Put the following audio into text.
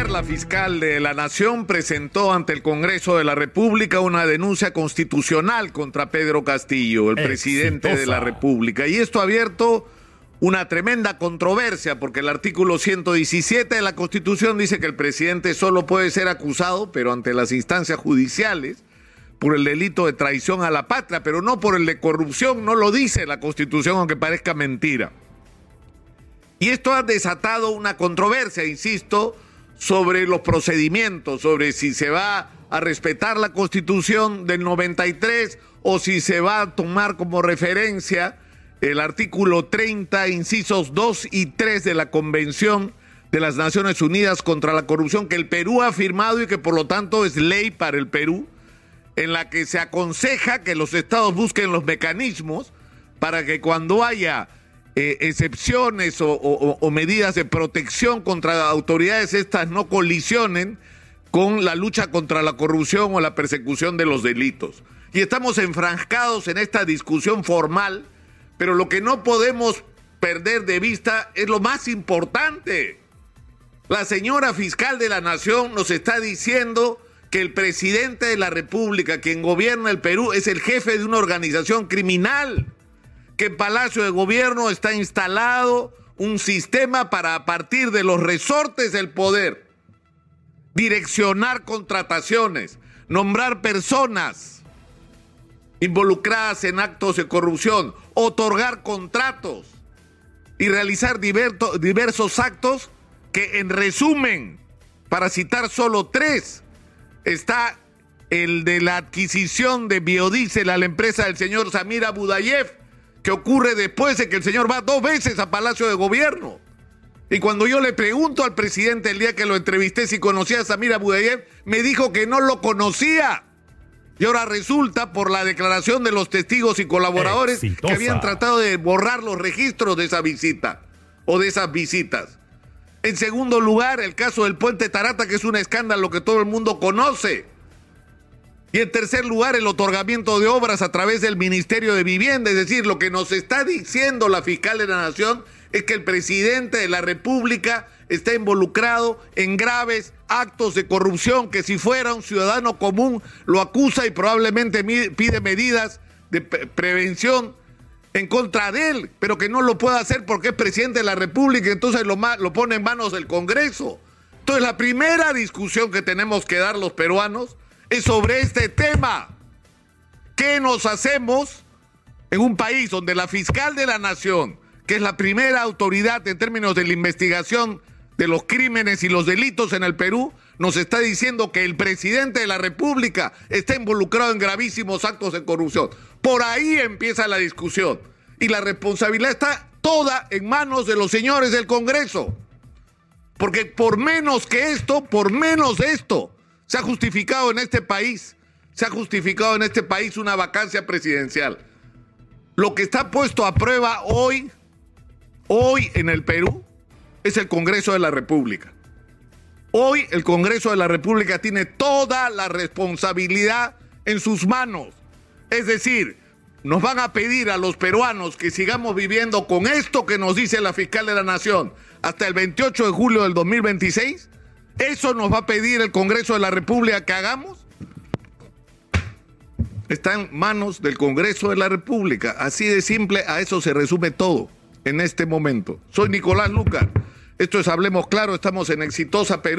Ayer la fiscal de la Nación presentó ante el Congreso de la República una denuncia constitucional contra Pedro Castillo, el presidente de la República. Y esto ha abierto una tremenda controversia porque el artículo 117 de la Constitución dice que el presidente solo puede ser acusado, pero ante las instancias judiciales, por el delito de traición a la patria, pero no por el de corrupción, no lo dice la Constitución, aunque parezca mentira. Y esto ha desatado una controversia, insisto, sobre los procedimientos, sobre si se va a respetar la constitución del 93 o si se va a tomar como referencia el artículo 30, incisos 2 y 3 de la Convención de las Naciones Unidas contra la Corrupción que el Perú ha firmado y que por lo tanto es ley para el Perú, en la que se aconseja que los estados busquen los mecanismos para que cuando haya eh, excepciones o, medidas de protección contra autoridades, estas no colisionen con la lucha contra la corrupción o la persecución de los delitos. Y estamos enfrascados en esta discusión formal, pero lo que no podemos perder de vista es lo más importante. La señora fiscal de la Nación nos está diciendo que el presidente de la República, quien gobierna el Perú, es el jefe de una organización criminal que en Palacio de Gobierno está instalado un sistema para a partir de los resortes del poder direccionar contrataciones, nombrar personas involucradas en actos de corrupción, otorgar contratos y realizar diversos actos que en resumen, para citar solo tres, está el de la adquisición de biodiesel a la empresa del señor Samir Abudayev, que ocurre después de que el señor va dos veces a Palacio de Gobierno. Y cuando yo le pregunto al presidente el día que lo entrevisté si conocía a Samira Budayev, me dijo que no lo conocía. Y ahora resulta, por la declaración de los testigos y colaboradores, que habían tratado de borrar los registros de esa visita o de esas visitas. En segundo lugar, el caso del puente Tarata, que es un escándalo que todo el mundo conoce. Y en tercer lugar, el otorgamiento de obras a través del Ministerio de Vivienda. Es decir, lo que nos está diciendo la fiscal de la Nación es que el presidente de la República está involucrado en graves actos de corrupción que si fuera un ciudadano común lo acusa y probablemente pide medidas de prevención en contra de él, pero que no lo puede hacer porque es presidente de la República, entonces lo, lo pone en manos del Congreso. Entonces la primera discusión que tenemos que dar los peruanos es sobre este tema. ¿Qué nos hacemos en un país donde la fiscal de la nación, que es la primera autoridad en términos de la investigación de los crímenes y los delitos en el Perú, nos está diciendo que el presidente de la República está involucrado en gravísimos actos de corrupción? Por ahí empieza la discusión. Y la responsabilidad está toda en manos de los señores del Congreso. Porque por menos que esto, por menos esto, se ha justificado en este país, se ha justificado en este país una vacancia presidencial. Lo que está puesto a prueba hoy, hoy en el Perú, es el Congreso de la República. Hoy el Congreso de la República tiene toda la responsabilidad en sus manos. Es decir, nos van a pedir a los peruanos que sigamos viviendo con esto que nos dice la fiscal de la Nación hasta el 28 de julio del 2026 ¿Eso nos va a pedir el Congreso de la República que hagamos? Está en manos del Congreso de la República. Así de simple, a eso se resume todo en este momento. Soy Nicolás Lucar. Esto es Hablemos Claro, estamos en Exitosa Perú.